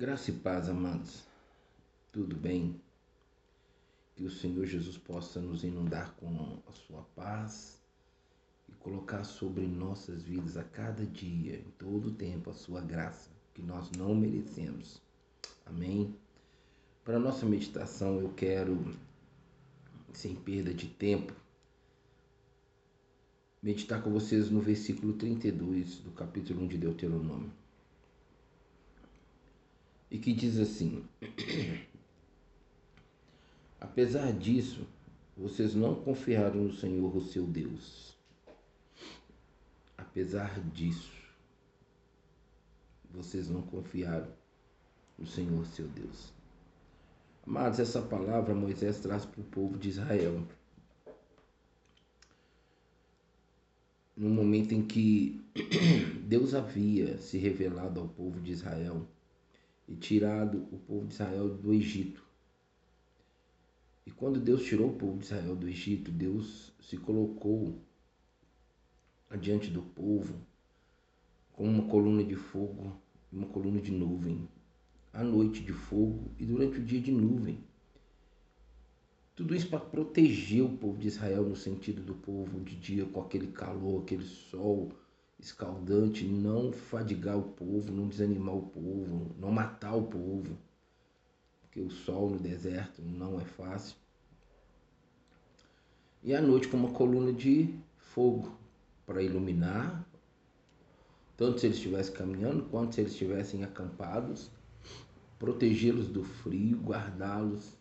Graça e paz, amados. Tudo bem? Que o Senhor Jesus possa nos inundar com a sua paz e colocar sobre nossas vidas a cada dia, em todo o tempo, a sua graça, que nós não merecemos. Amém? Para a nossa meditação, eu quero, sem perda de tempo, meditar com vocês no versículo 32 do capítulo 1 de Deuteronômio e que diz assim: Apesar disso, vocês não confiaram no Senhor, o seu Deus. Apesar disso, vocês não confiaram no Senhor, seu Deus. Amados, essa palavra Moisés traz para o povo de Israel. No momento em que Deus havia se revelado ao povo de Israel e tirado o povo de Israel do Egito. E quando Deus tirou o povo de Israel do Egito, Deus se colocou adiante do povo com uma coluna de fogo e uma coluna de nuvem, à noite de fogo e durante o dia de nuvem. Tudo isso para proteger o povo de Israel no sentido do povo de dia com aquele calor, aquele sol, escaldante, não fadigar o povo, não desanimar o povo, não matar o povo, porque o sol no deserto não é fácil. E à noite com uma coluna de fogo para iluminar, tanto se eles estivessem caminhando quanto se eles estivessem acampados, protegê-los do frio, guardá-los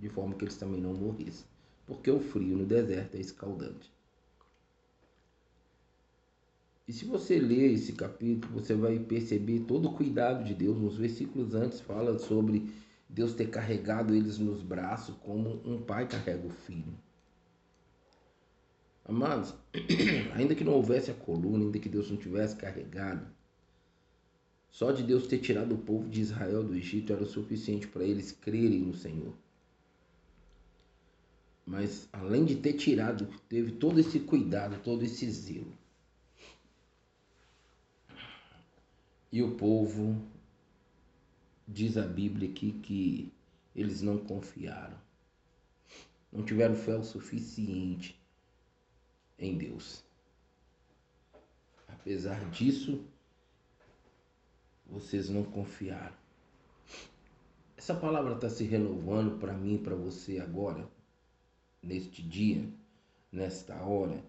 de forma que eles também não morressem, porque o frio no deserto é escaldante. E se você ler esse capítulo, você vai perceber todo o cuidado de Deus. Nos versículos antes fala sobre Deus ter carregado eles nos braços como um pai carrega o filho. Amados, ainda que não houvesse a coluna, ainda que Deus não tivesse carregado, só de Deus ter tirado o povo de Israel do Egito era o suficiente para eles crerem no Senhor. Mas além de ter tirado, teve todo esse cuidado, todo esse zelo. E o povo, diz a Bíblia aqui, que eles não confiaram. Não tiveram fé o suficiente em Deus. Apesar disso, vocês não confiaram. Essa palavra está se renovando para mim, para você agora, neste dia, nesta hora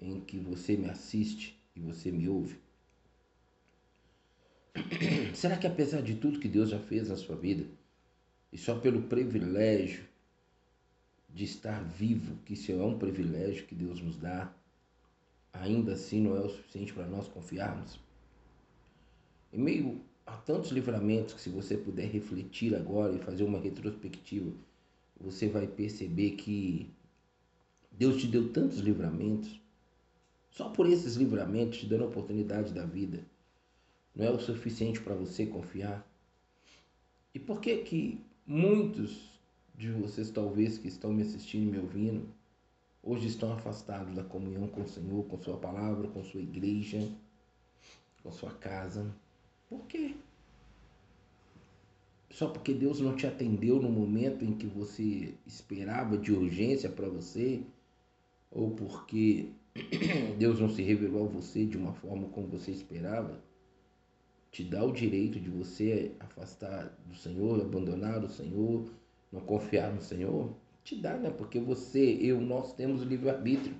em que você me assiste e você me ouve. Será que apesar de tudo que Deus já fez na sua vida, e só pelo privilégio de estar vivo, que isso é um privilégio que Deus nos dá, ainda assim não é o suficiente para nós confiarmos? Em meio a tantos livramentos que se você puder refletir agora e fazer uma retrospectiva, você vai perceber que Deus te deu tantos livramentos, só por esses livramentos te dando a oportunidade da vida não é o suficiente para você confiar? E por que que muitos de vocês talvez que estão me assistindo e me ouvindo hoje estão afastados da comunhão com o Senhor, com sua palavra, com sua igreja, com sua casa? Por quê? Só porque Deus não te atendeu no momento em que você esperava de urgência para você? Ou porque Deus não se revelou a você de uma forma como você esperava? Te dá o direito de você afastar do Senhor, abandonar o Senhor, não confiar no Senhor? Te dá, né? Porque você, eu, nós temos o livre-arbítrio.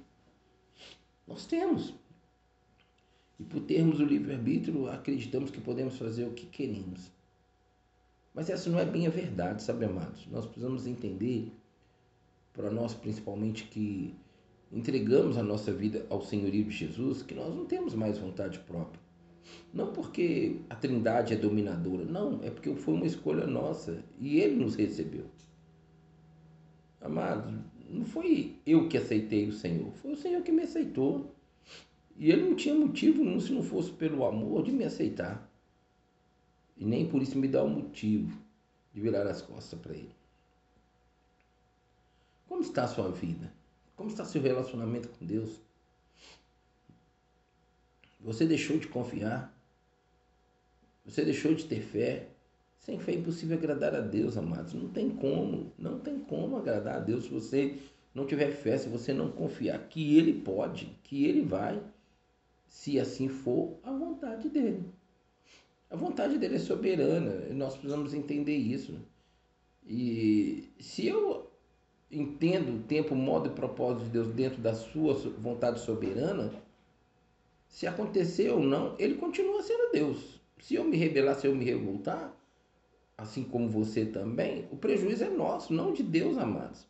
Nós temos. E por termos o livre-arbítrio, acreditamos que podemos fazer o que queremos. Mas essa não é bem a verdade, sabe, amados? Nós precisamos entender, para nós principalmente que entregamos a nossa vida ao senhorio de Jesus, que nós não temos mais vontade própria. Não porque a Trindade é dominadora, não, é porque foi uma escolha nossa e Ele nos recebeu. Amado, não foi eu que aceitei o Senhor, foi o Senhor que me aceitou. E Ele não tinha motivo, se não fosse pelo amor, de me aceitar. E nem por isso me dá o um motivo de virar as costas para Ele. Como está a sua vida? Como está seu relacionamento com Deus? Você deixou de confiar? Você deixou de ter fé? Sem fé é impossível agradar a Deus, amados. Não tem como, não tem como agradar a Deus se você não tiver fé, se você não confiar que Ele pode, que Ele vai, se assim for a vontade dele. A vontade dele é soberana, nós precisamos entender isso. E se eu entendo o tempo, modo e propósito de Deus dentro da sua vontade soberana, se acontecer ou não, ele continua sendo Deus. Se eu me rebelar, se eu me revoltar, assim como você também, o prejuízo é nosso, não de Deus, amados.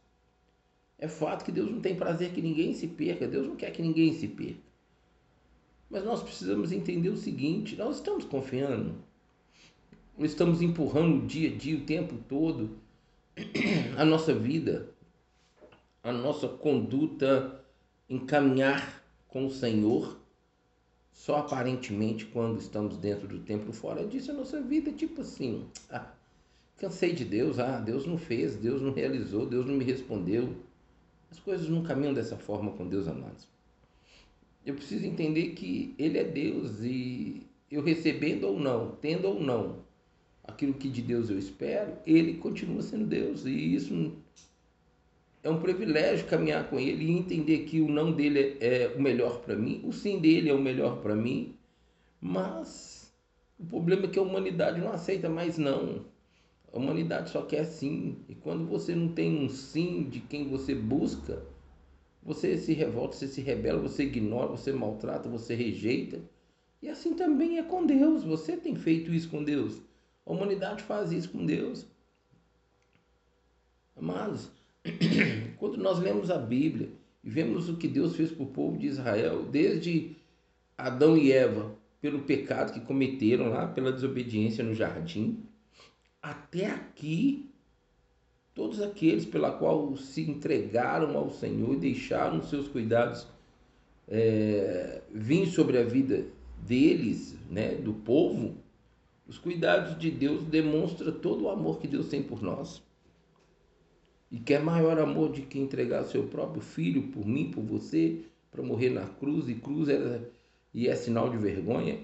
É fato que Deus não tem prazer que ninguém se perca, Deus não quer que ninguém se perca. Mas nós precisamos entender o seguinte: nós estamos confiando, estamos empurrando o dia a dia, o tempo todo, a nossa vida, a nossa conduta em caminhar com o Senhor, só aparentemente quando estamos dentro do templo, fora disso, a nossa vida é tipo assim: ah, cansei de Deus, ah, Deus não fez, Deus não realizou, Deus não me respondeu. As coisas não caminham dessa forma com Deus, amados. Eu preciso entender que Ele é Deus e eu recebendo ou não, tendo ou não aquilo que de Deus eu espero, Ele continua sendo Deus. E isso é um privilégio caminhar com Ele e entender que o não dele é o melhor para mim, o sim dele é o melhor para mim, mas o problema é que a humanidade não aceita mais não. A humanidade só quer sim. E quando você não tem um sim de quem você busca, você se revolta, você se rebela, você ignora, você maltrata, você rejeita. E assim também é com Deus. Você tem feito isso com Deus. A humanidade faz isso com Deus. Amados, quando nós lemos a Bíblia e vemos o que Deus fez para o povo de Israel, desde Adão e Eva, pelo pecado que cometeram lá, pela desobediência no jardim, até aqui, todos aqueles pela qual se entregaram ao Senhor e deixaram seus cuidados é, vir sobre a vida deles, né, do povo, os cuidados de Deus demonstram todo o amor que Deus tem por nós. E quer maior amor de que entregar seu próprio filho por mim, por você, para morrer na cruz, e cruz era e é sinal de vergonha.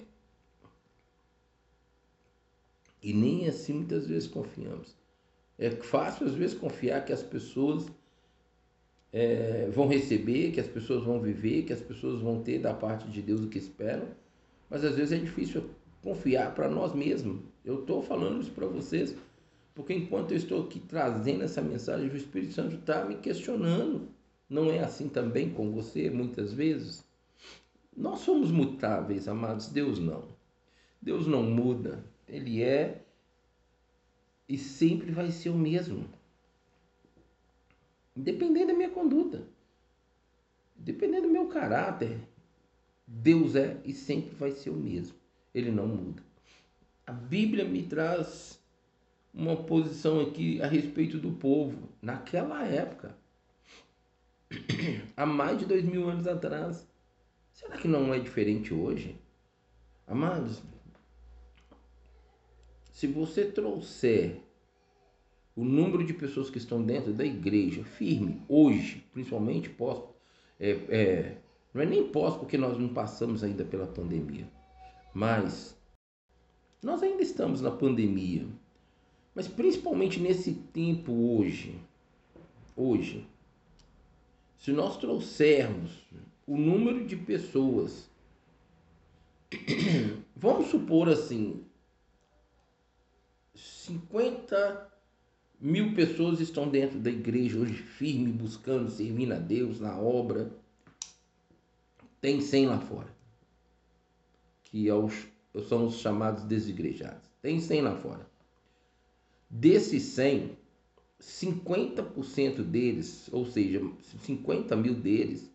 E nem assim muitas vezes confiamos. É fácil às vezes confiar que as pessoas é, vão receber, que as pessoas vão viver, que as pessoas vão ter da parte de Deus o que esperam, mas às vezes é difícil confiar para nós mesmos. Eu estou falando isso para vocês, porque enquanto eu estou aqui trazendo essa mensagem, o Espírito Santo está me questionando. Não é assim também com você, muitas vezes? Nós somos mutáveis, amados, Deus não. Deus não muda. Ele é e sempre vai ser o mesmo. Independente da minha conduta, dependendo do meu caráter, Deus é e sempre vai ser o mesmo. Ele não muda. A Bíblia me traz uma posição aqui a respeito do povo naquela época, há mais de dois mil anos atrás. Será que não é diferente hoje? Amados, se você trouxer o número de pessoas que estão dentro da igreja firme hoje, principalmente pós, é, é, não é nem pós porque nós não passamos ainda pela pandemia, mas nós ainda estamos na pandemia, mas principalmente nesse tempo hoje, hoje, se nós trouxermos o número de pessoas, vamos supor assim, 50 mil pessoas estão dentro da igreja hoje firme, buscando, servindo a Deus na obra. Tem 100 lá fora, que é são os chamados desigrejados. Tem 100 lá fora. Desses 100, 50% deles, ou seja, 50 mil deles,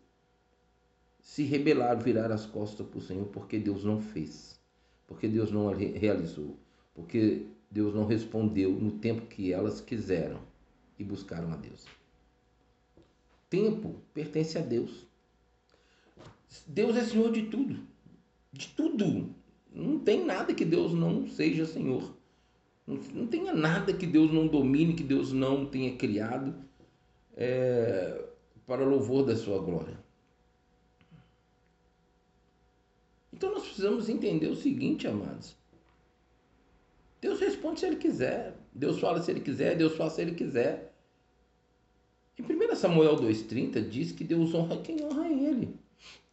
se rebelaram, viraram as costas para o Senhor porque Deus não fez, porque Deus não realizou, porque Deus não respondeu no tempo que elas quiseram e buscaram a Deus. Tempo pertence a Deus. Deus é Senhor de tudo. De tudo. Não tem nada que Deus não seja Senhor. Não, tenha nada que Deus não domine, que Deus não tenha criado é, para louvor da sua glória. Então nós precisamos entender o seguinte, amados. Deus responde se ele quiser. Deus fala se ele quiser, Deus faz se ele quiser. Em 1 Samuel 2,30 diz que Deus honra quem honra ele.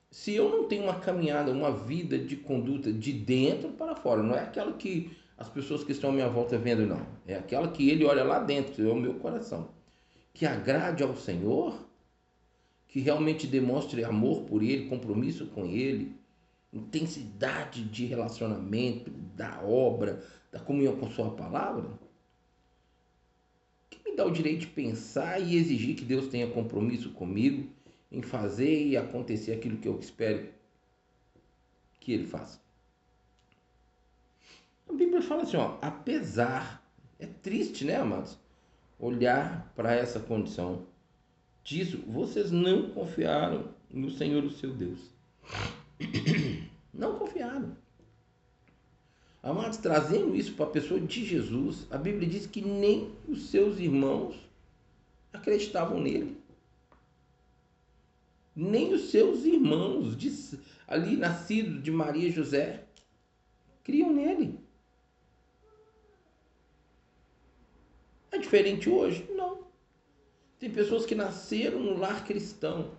Se eu não tenho uma caminhada, uma vida de conduta de dentro para fora, não é aquela que as pessoas que estão à minha volta vendo, não. É aquela que ele olha lá dentro, é o meu coração. Que agrade ao Senhor, que realmente demonstre amor por Ele, compromisso com Ele, intensidade de relacionamento, da obra, da comunhão com Sua palavra, que me dá o direito de pensar e exigir que Deus tenha compromisso comigo em fazer e acontecer aquilo que eu espero que Ele faça. A Bíblia fala assim, ó, apesar, é triste, né, amados? Olhar para essa condição disso, vocês não confiaram no Senhor, o seu Deus. Não confiaram. Amados, trazendo isso para a pessoa de Jesus, a Bíblia diz que nem os seus irmãos acreditavam nele. Nem os seus irmãos ali nascidos de Maria e José criam nele. É diferente hoje? Não. Tem pessoas que nasceram no lar cristão.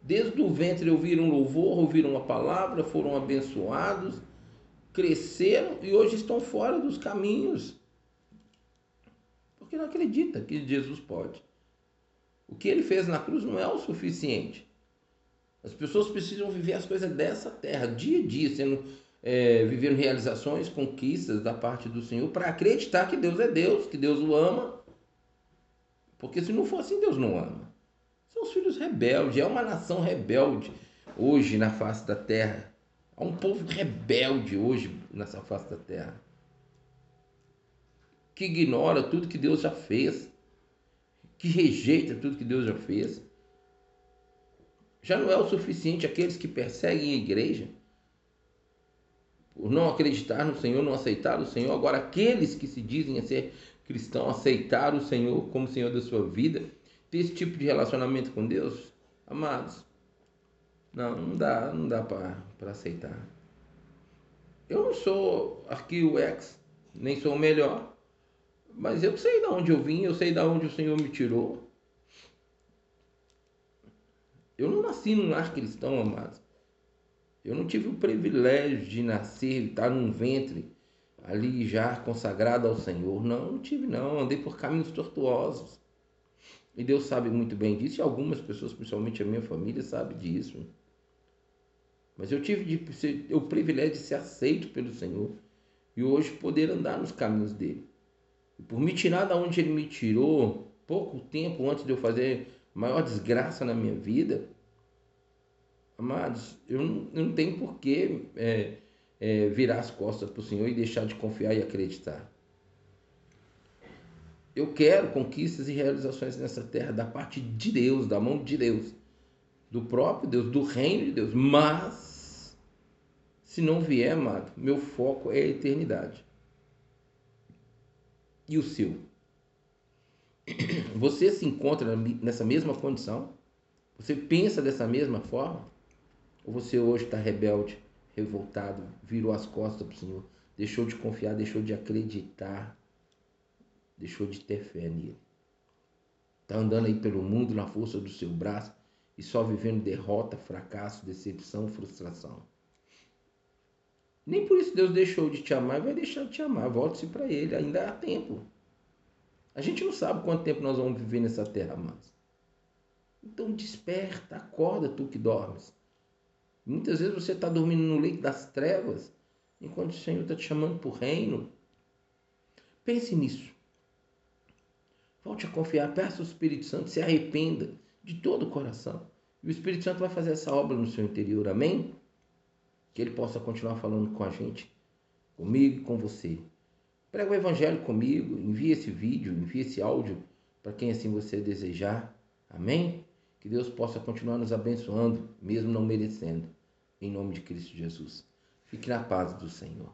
Desde o ventre ouviram louvor, ouviram uma palavra, foram abençoados, cresceram e hoje estão fora dos caminhos. Porque não acredita que Jesus pode. O que ele fez na cruz não é o suficiente. As pessoas precisam viver as coisas dessa terra, dia a dia, sendo é, vivendo realizações, conquistas da parte do Senhor, para acreditar que Deus é Deus, que Deus o ama. Porque se não for assim, Deus não ama. São os filhos rebeldes, é uma nação rebelde hoje na face da terra. Há um povo rebelde hoje nessa face da terra. Que ignora tudo que Deus já fez. Que rejeita tudo que Deus já fez. Já não é o suficiente aqueles que perseguem a igreja por não acreditar no Senhor, não aceitar o Senhor. Agora, aqueles que se dizem a ser cristãos, aceitar o Senhor como Senhor da sua vida, ter esse tipo de relacionamento com Deus, amados, não, não dá, não dá para aceitar. Eu não sou aqui o ex, nem sou o melhor, mas eu sei de onde eu vim, eu sei de onde o Senhor me tirou. Eu não nasci num lar cristão, amados. Eu não tive o privilégio de nascer, estar num ventre ali já consagrado ao Senhor. Não, não tive não. Andei por caminhos tortuosos. E Deus sabe muito bem disso, e algumas pessoas, principalmente a minha família, sabe disso. Mas eu tive de ser, o privilégio de ser aceito pelo Senhor e hoje poder andar nos caminhos dele. E por me tirar da onde ele me tirou, pouco tempo antes de eu fazer maior desgraça na minha vida, Amados, eu não, não tenho porquê é, é, virar as costas para o Senhor e deixar de confiar e acreditar. Eu quero conquistas e realizações nessa terra da parte de Deus, da mão de Deus, do próprio Deus, do reino de Deus. Mas, se não vier, amado, meu foco é a eternidade. E o seu? Você se encontra nessa mesma condição? Você pensa dessa mesma forma? Ou você hoje está rebelde, revoltado, virou as costas para o Senhor, deixou de confiar, deixou de acreditar, deixou de ter fé nele. Está andando aí pelo mundo na força do seu braço e só vivendo derrota, fracasso, decepção, frustração. Nem por isso Deus deixou de te amar e vai deixar de te amar. Volte-se para Ele, ainda há tempo. A gente não sabe quanto tempo nós vamos viver nessa terra, mas. Então desperta, acorda tu que dormes. Muitas vezes você está dormindo no leito das trevas, enquanto o Senhor está te chamando para o reino. Pense nisso. Volte a confiar, peça ao Espírito Santo, se arrependa de todo o coração. E o Espírito Santo vai fazer essa obra no seu interior, amém? Que ele possa continuar falando com a gente, comigo e com você. Prega o Evangelho comigo, envie esse vídeo, envie esse áudio para quem assim você desejar, amém? Que Deus possa continuar nos abençoando, mesmo não merecendo. Em nome de Cristo Jesus. Fique na paz do Senhor.